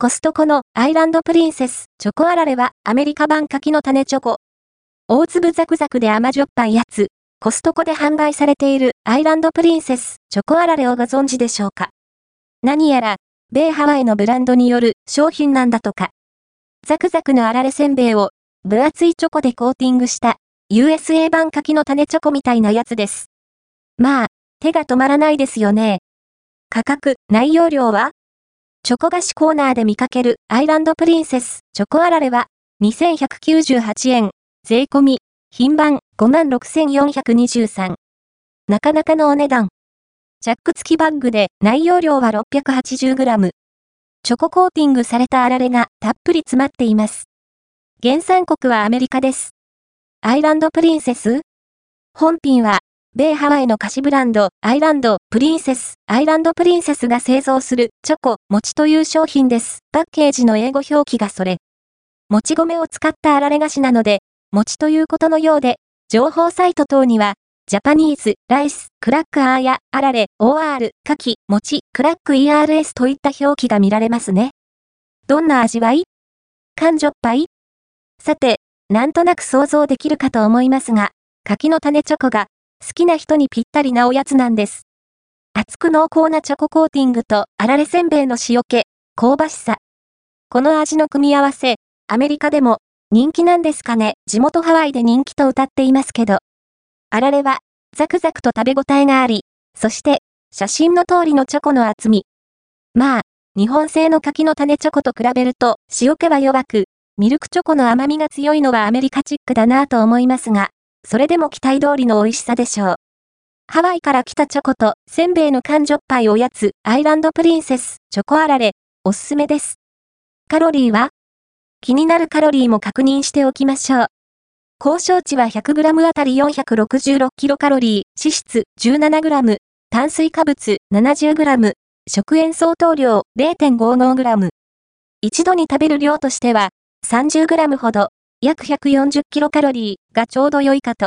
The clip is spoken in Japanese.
コストコのアイランドプリンセスチョコあられはアメリカ版柿の種チョコ。大粒ザクザクで甘じょっぱいやつ。コストコで販売されているアイランドプリンセスチョコあられをご存知でしょうか？何やら、米ハワイのブランドによる商品なんだとか。ザクザクのあられせんべいを分厚いチョコでコーティングした USA 版柿の種チョコみたいなやつです。まあ、手が止まらないですよね。価格、内容量は？チョコ菓子コーナーで見かけるアイランドプリンセスチョコあられは2198円、税込み、品番56,423。なかなかのお値段。チャック付きバッグで内容量は 680g。チョココーティングされたあられがたっぷり詰まっています。原産国はアメリカです。アイランドプリンセス？本品は米ハワイの菓子ブランド、アイランド、プリンセス、アイランドプリンセスが製造する、チョコ、餅という商品です。パッケージの英語表記がそれ。もち米を使ったあられ菓子なので、餅ということのようで、情報サイト等には、ジャパニーズ、ライス、クラックアーや、あられ、OR、カキ、餅、クラック ERS といった表記が見られますね。どんな味わい？感じょっぱい？さて、なんとなく想像できるかと思いますが、柿の種チョコが好きな人にぴったりなおやつなんです。厚く濃厚なチョココーティングとあられせんべいの塩気、香ばしさ。この味の組み合わせ、アメリカでも人気なんですかね地元ハワイで人気と歌っていますけど。あられはザクザクと食べ応えがあり、そして写真の通りのチョコの厚み。まあ、日本製の柿の種チョコと比べると塩気は弱く、ミルクチョコの甘みが強いのはアメリカチックだなぁと思いますが、それでも期待通りの美味しさでしょう。ハワイから来たチョコとせんべいの缶ジョッパイおやつアイランドプリンセスチョコあられおすすめです。カロリーは？気になるカロリーも確認しておきましょう。高渉値は 100g あたり 466kcal、脂質 17g、炭水化物 70g、食塩相当量 0.55g。一度に食べる量としては 30g ほど、約140キロカロリーがちょうど良いかと。